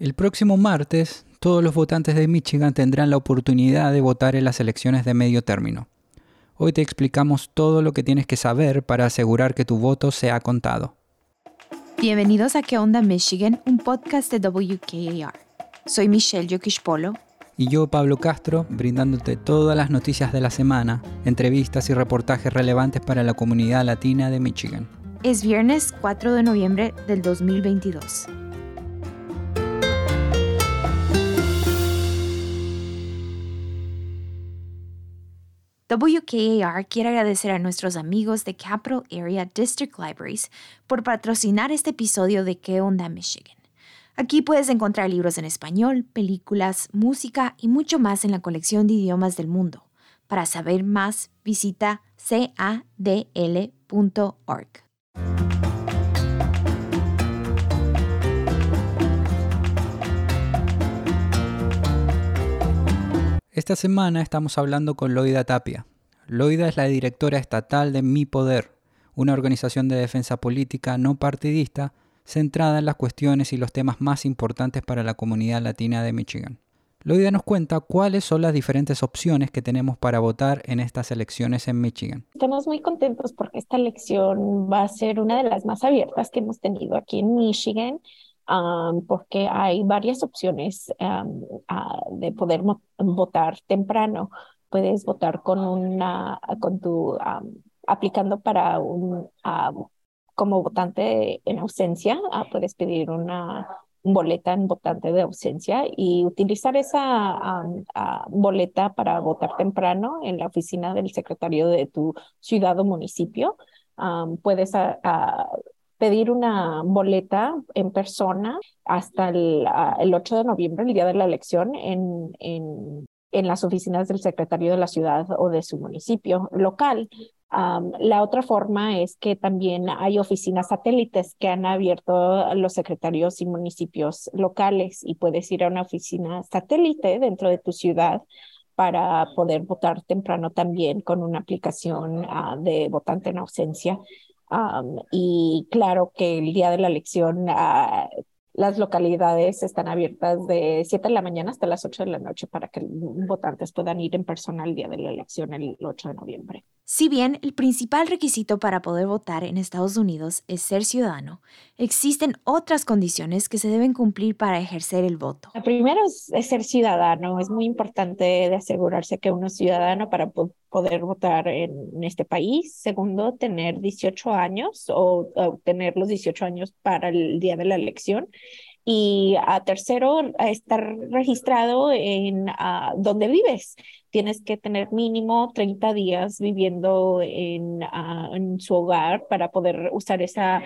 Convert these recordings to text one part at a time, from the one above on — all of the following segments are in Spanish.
El próximo martes, todos los votantes de Michigan tendrán la oportunidad de votar en las elecciones de medio término. Hoy te explicamos todo lo que tienes que saber para asegurar que tu voto sea contado. Bienvenidos a ¿Qué onda Michigan? Un podcast de WKAR. Soy Michelle Yokishpolo. Y yo, Pablo Castro, brindándote todas las noticias de la semana, entrevistas y reportajes relevantes para la comunidad latina de Michigan. Es viernes 4 de noviembre del 2022. WKAR quiere agradecer a nuestros amigos de Capital Area District Libraries por patrocinar este episodio de ¿Qué onda Michigan? Aquí puedes encontrar libros en español, películas, música y mucho más en la colección de idiomas del mundo. Para saber más, visita cadl.org. Esta semana estamos hablando con Loida Tapia. Loida es la directora estatal de Mi Poder, una organización de defensa política no partidista centrada en las cuestiones y los temas más importantes para la comunidad latina de Michigan. Loida nos cuenta cuáles son las diferentes opciones que tenemos para votar en estas elecciones en Michigan. Estamos muy contentos porque esta elección va a ser una de las más abiertas que hemos tenido aquí en Michigan porque hay varias opciones de poder votar temprano. Puedes votar con una, con tu, aplicando para un, como votante en ausencia, ah, puedes pedir una boleta en votante de ausencia y utilizar esa boleta para votar temprano en la oficina del secretario de tu ciudad o municipio. puedes pedir una boleta en persona hasta el, el, 8 de noviembre, el día de la elección, en, en, en las oficinas del secretario de la ciudad o de su municipio local. la otra forma es que también hay oficinas satélites que han abierto los secretarios y municipios locales y puedes ir a una oficina satélite dentro de tu ciudad para poder votar temprano también con una aplicación ah, de votante en ausencia y claro que el día de la elección ah, las localidades están abiertas de 7 de la mañana hasta las 8 de la noche para que votantes puedan ir en persona el día de la elección el 8 de noviembre. Si bien el principal requisito para poder votar en Estados Unidos es ser ciudadano, existen otras condiciones que se deben cumplir para ejercer el voto. La primera es, ser ciudadano. Es muy importante de asegurarse que uno es ciudadano para poder votar en, este país. Segundo, tener 18 años o, o tener los 18 años para el día de la elección y a tercero, a estar registrado en donde vives. Tienes que tener mínimo 30 días viviendo en, en su hogar para poder usar esa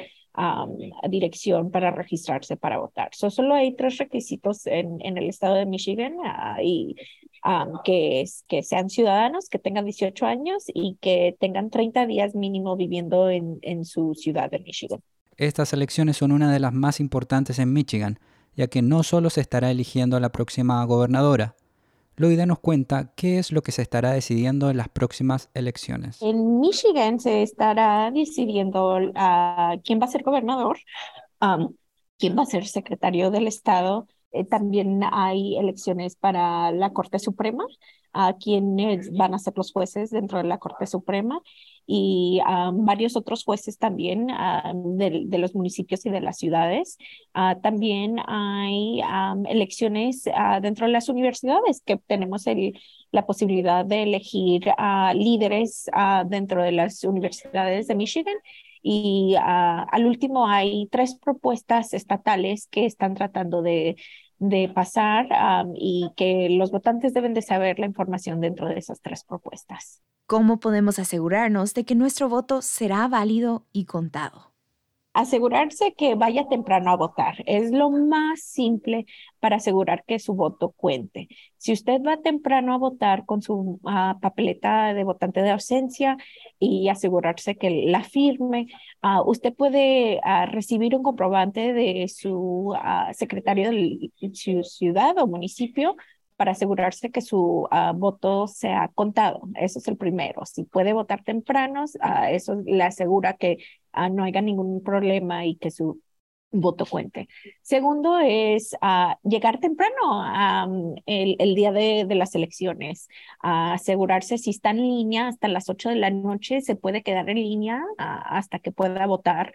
dirección para registrarse para votar. solo hay tres requisitos en, en el estado de Michigan y que, es, que sean ciudadanos, que tengan 18 años y que tengan 30 días mínimo viviendo en, en su ciudad de Michigan. Estas elecciones son una de las más importantes en Michigan, ya que no solo se estará eligiendo a la próxima gobernadora. Loida nos cuenta qué es lo que se estará decidiendo en las próximas elecciones. En Michigan se estará decidiendo quién va a ser gobernador, quién va a ser secretario del Estado. Eh, también hay elecciones para la Corte Suprema, a quienes van a ser los jueces dentro de la Corte Suprema y varios otros jueces también de, los municipios y de las ciudades. Ah, también hay elecciones ah, dentro de las universidades que tenemos el, la posibilidad de elegir líderes ah, dentro de las universidades de Michigan. Y al último hay tres propuestas estatales que están tratando de pasar y que los votantes deben de saber la información dentro de esas tres propuestas. ¿Cómo podemos asegurarnos de que nuestro voto será válido y contado? Asegurarse que vaya temprano a votar. Es lo más simple para asegurar que su voto cuente. Si usted va temprano a votar con su ah, papeleta de votante de ausencia y asegurarse que la firme, ah, usted puede ah, recibir un comprobante de su secretario de su ciudad o municipio para asegurarse que su voto sea contado. Eso es el primero. Si puede votar temprano, eso le asegura que no haya ningún problema y que su voto cuente. Segundo es uh, llegar temprano um, el, día de, las elecciones, asegurarse si está en línea hasta las 8 de la noche, se puede quedar en línea uh, hasta que pueda votar,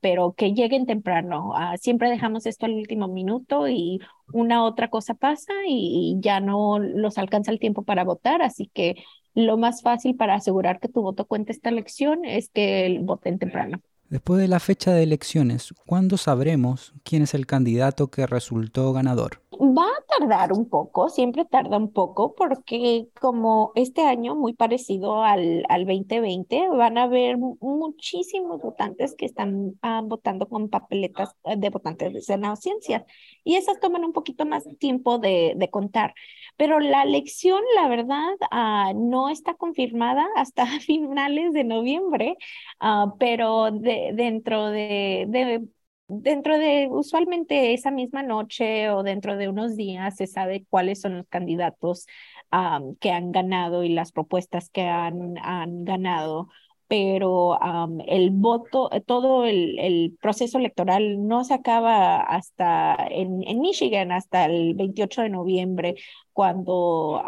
pero que lleguen temprano. siempre dejamos esto al último minuto y una otra cosa pasa y, y ya no los alcanza el tiempo para votar, así que lo más fácil para asegurar que tu voto cuente esta elección es que voten temprano. Después de la fecha de elecciones, ¿cuándo sabremos quién es el candidato que resultó ganador? Va a tardar un poco, siempre tarda un poco, porque como este año, muy parecido al, al 2020, van a haber muchísimos votantes que están ah, votando con papeletas eh, de votantes de Senado Ciencias, y esas toman un poquito más tiempo de, de contar. Pero la elección, la verdad, uh, no está confirmada hasta finales de noviembre, uh, pero de, dentro de, de dentro de usualmente esa misma noche o dentro de unos días se sabe cuáles son los candidatos um, que han ganado y las propuestas que han, han ganado pero el voto, todo el, el, proceso electoral no se acaba hasta en, en Michigan, hasta el 28 de noviembre, cuando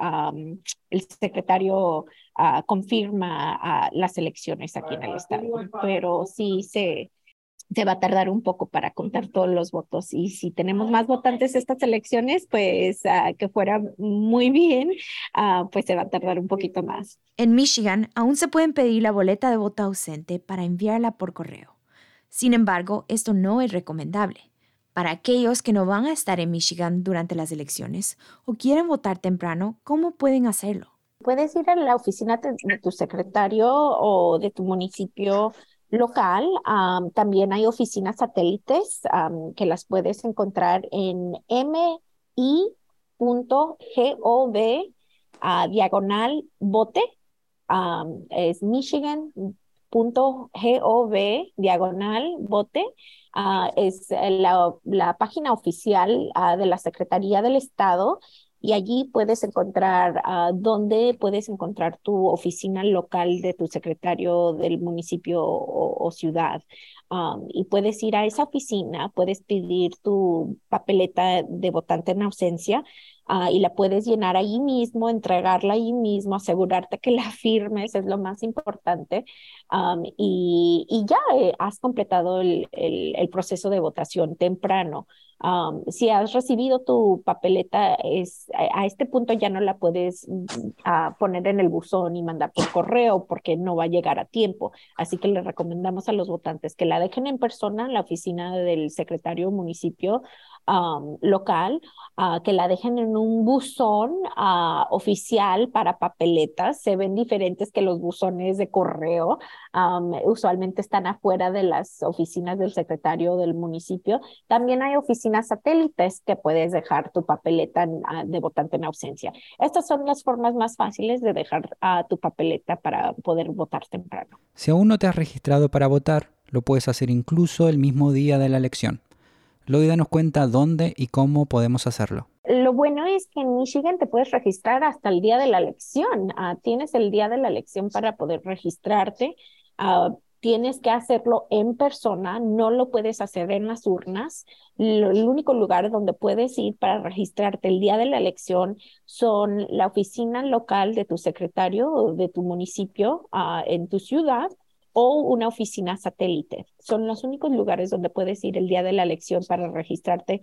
el secretario uh, confirma uh, las elecciones aquí en el estado. Pero sí se, se va a tardar un poco para contar todos los votos. Y si tenemos más votantes estas elecciones, pues uh, que fuera muy bien, uh, pues se va a tardar un poquito más. En Michigan aún se pueden pedir la boleta de voto ausente para enviarla por correo. Sin embargo, esto no es recomendable. Para aquellos que no van a estar en Michigan durante las elecciones o quieren votar temprano, ¿cómo pueden hacerlo? Puedes ir a la oficina de tu secretario o de tu municipio local. también hay oficinas satélites que las puedes encontrar en mi.gov a diagonal bote. es michigan.gov diagonal bote. Ah, es la, la, página oficial ah, de la Secretaría del Estado y allí puedes encontrar uh, dónde puedes encontrar tu oficina local de tu secretario del municipio o, ciudad. Um, y puedes ir a esa oficina, puedes pedir tu papeleta de votante en ausencia uh, y la puedes llenar ahí mismo, entregarla ahí mismo, asegurarte que la firmes, es lo más importante. Y, y, ya eh, has completado el, el, el proceso de votación temprano si has recibido tu papeleta, es, a, este punto ya no la puedes mm, poner en el buzón y mandar por correo porque no va a llegar a tiempo. Así que le recomendamos a los votantes que la dejen en persona en la oficina del secretario municipio local, uh, que la dejen en un buzón uh, oficial para papeletas. Se ven diferentes que los buzones de correo. Usualmente están afuera de las oficinas del secretario del municipio. También hay oficinas satélites que puedes dejar tu papeleta de votante en ausencia. Estas son las formas más fáciles de dejar tu papeleta para poder votar temprano. Si aún no te has registrado para votar, lo puedes hacer incluso el mismo día de la elección. Loida nos cuenta dónde y cómo podemos hacerlo. Lo bueno es que en Michigan te puedes registrar hasta el día de la elección. Ah, tienes el día de la elección para poder registrarte. Ah, tienes que hacerlo en persona, no lo puedes hacer en las urnas. el único lugar donde puedes ir para registrarte el día de la elección son la oficina local de tu secretario o de tu municipio ah, en tu ciudad o una oficina satélite. Son los únicos lugares donde puedes ir el día de la elección para registrarte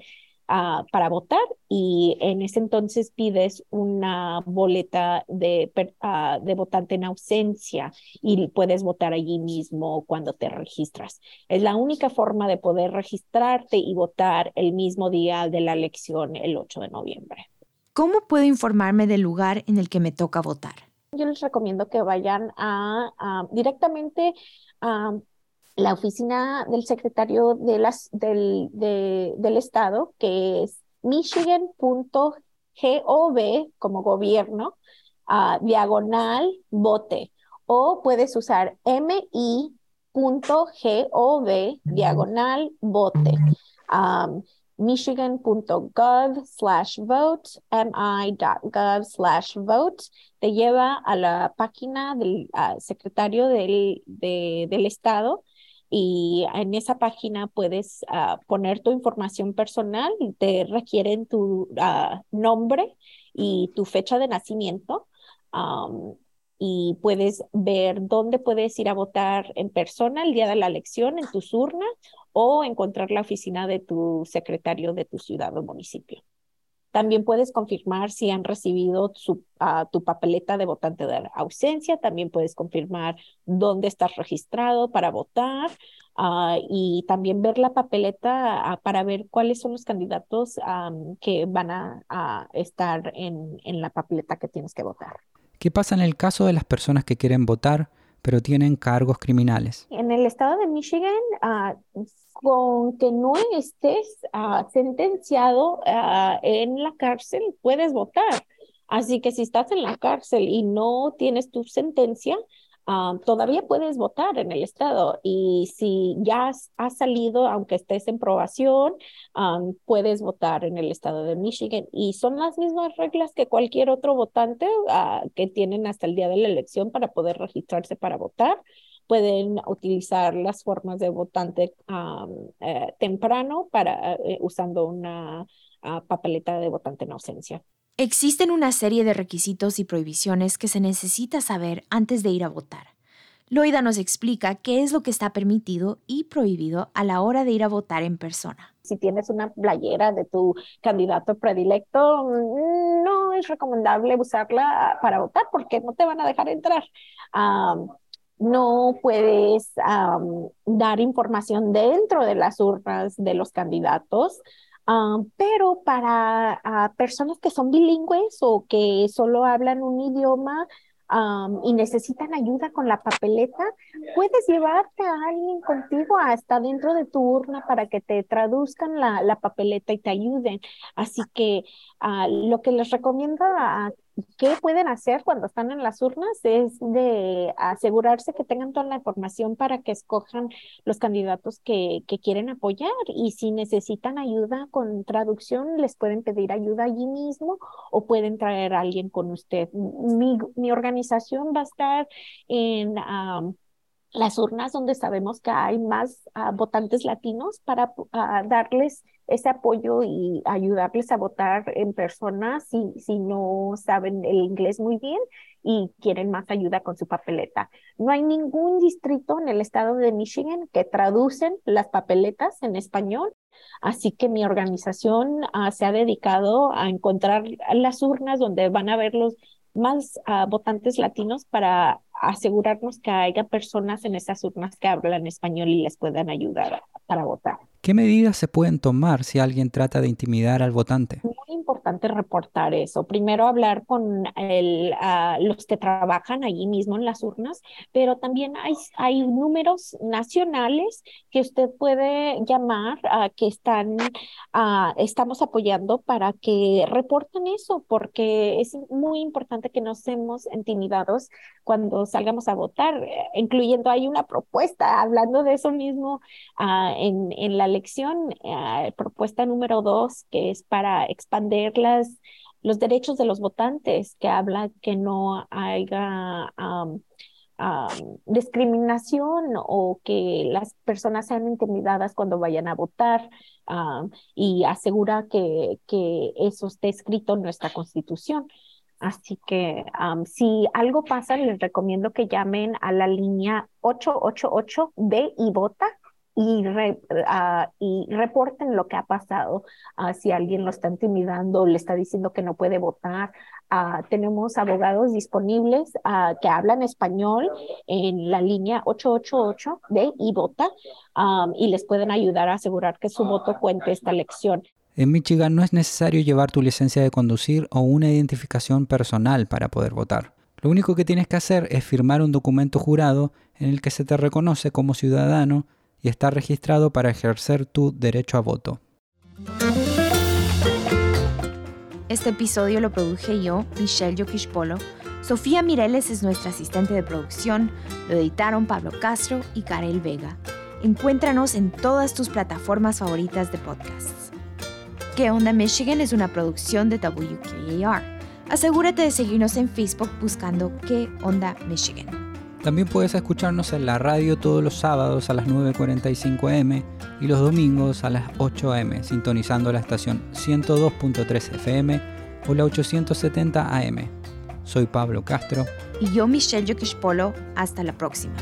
uh, para votar y en ese entonces pides una boleta de, uh, de votante en ausencia y puedes votar allí mismo cuando te registras. Es la única forma de poder registrarte y votar el mismo día de la elección, el 8 de noviembre. ¿Cómo puedo informarme del lugar en el que me toca votar? Yo les recomiendo que vayan a, directamente a la oficina del secretario de las, del, del Estado, que es michigan.gov como gobierno, diagonal bote, o puedes usar mi.gov diagonal bote michigan.gov slash vote, mi.gov slash vote, te lleva a la página del secretario del, del Estado y en esa página puedes ah, poner tu información personal, te requieren tu ah, nombre y tu fecha de nacimiento. y puedes ver dónde puedes ir a votar en persona el día de la elección en tu urnas o encontrar la oficina de tu secretario de tu ciudad o municipio. También puedes confirmar si han recibido ah, tu papeleta de votante de ausencia. También puedes confirmar dónde estás registrado para votar. Ah, y también ver la papeleta ah, para ver cuáles son los candidatos que van a, estar en, en la papeleta que tienes que votar. ¿Qué pasa en el caso de las personas que quieren votar pero tienen cargos criminales? En el estado de Michigan, con que no estés uh, sentenciado uh, en la cárcel, puedes votar. Así que si estás en la cárcel y no tienes tu sentencia, uh, todavía puedes votar en el estado. Y si ya has, salido, aunque estés en probación, um, puedes votar en el estado de Michigan. Y son las mismas reglas que cualquier otro votante que tienen hasta el día de la elección para poder registrarse para votar pueden utilizar las formas de votante eh, temprano para eh, usando una ah, papeleta de votante en ausencia. Existen una serie de requisitos y prohibiciones que se necesita saber antes de ir a votar. Loida nos explica qué es lo que está permitido y prohibido a la hora de ir a votar en persona. Si tienes una playera de tu candidato predilecto, mm, no es recomendable usarla para votar porque no te van a dejar entrar no puedes dar información dentro de las urnas de los candidatos, pero para ah, personas que son bilingües o que solo hablan un idioma, y necesitan ayuda con la papeleta, puedes llevarte a alguien contigo hasta dentro de tu urna para que te traduzcan la, la papeleta y te ayuden. Así que ah, lo que les recomiendo a ¿Qué pueden hacer cuando están en las urnas? Es de asegurarse que tengan toda la información para que escojan los candidatos que, que quieren apoyar y si necesitan ayuda con traducción, les pueden pedir ayuda allí mismo o pueden traer a alguien con usted. Mi, mi organización va a estar en las urnas donde sabemos que hay más ah, votantes latinos para ah, darles ese apoyo y ayudarles a votar en persona si, si no saben el inglés muy bien y quieren más ayuda con su papeleta. No hay ningún distrito en el estado de Michigan que traducen las papeletas en español, así que mi organización ah, se ha dedicado a encontrar las urnas donde van a ver los más votantes latinos para asegurarnos que haya personas en esas urnas que hablan español y les puedan ayudar para votar. ¿Qué medidas se pueden tomar si alguien trata de intimidar al votante? Muy importante reportar eso. Primero hablar con el, los que trabajan allí mismo en las urnas, pero también hay, números nacionales que usted puede llamar, a que están, estamos apoyando para que reporten eso, porque es muy importante que no seamos intimidados cuando salgamos a votar, incluyendo hay una propuesta hablando de eso mismo ah, en, en la elección, eh, propuesta número dos, que es para expandir las, los derechos de los votantes, que habla que no haya discriminación o que las personas sean intimidadas cuando vayan a votar y asegura que, eso esté escrito en nuestra constitución. Así que si algo pasa, les recomiendo que llamen a la línea 888B y vota y, ah, y reporten lo que ha pasado. Uh, si alguien lo está intimidando, le está diciendo que no puede votar. Uh, tenemos abogados disponibles que hablan español en la línea 888 de y vota y les pueden ayudar a asegurar que su voto cuente esta elección. En Michigan no es necesario llevar tu licencia de conducir o una identificación personal para poder votar. Lo único que tienes que hacer es firmar un documento jurado en el que se te reconoce como ciudadano y está registrado para ejercer tu derecho a voto. Este episodio lo produje yo, Michelle Yokishpolo. Sofía Mireles es nuestra asistente de producción. Lo editaron Pablo Castro y Karel Vega. Encuéntranos en todas tus plataformas favoritas de podcasts. ¿Qué onda Michigan? es una producción de WKAR. Asegúrate de seguirnos en Facebook buscando ¿Qué onda Michigan? También puedes escucharnos en la radio todos los sábados a las 9.45 am y los domingos a las 8 am, sintonizando la estación 102.3 FM o la 870 AM. Soy Pablo Castro. Y yo, Michelle Polo. Hasta la próxima.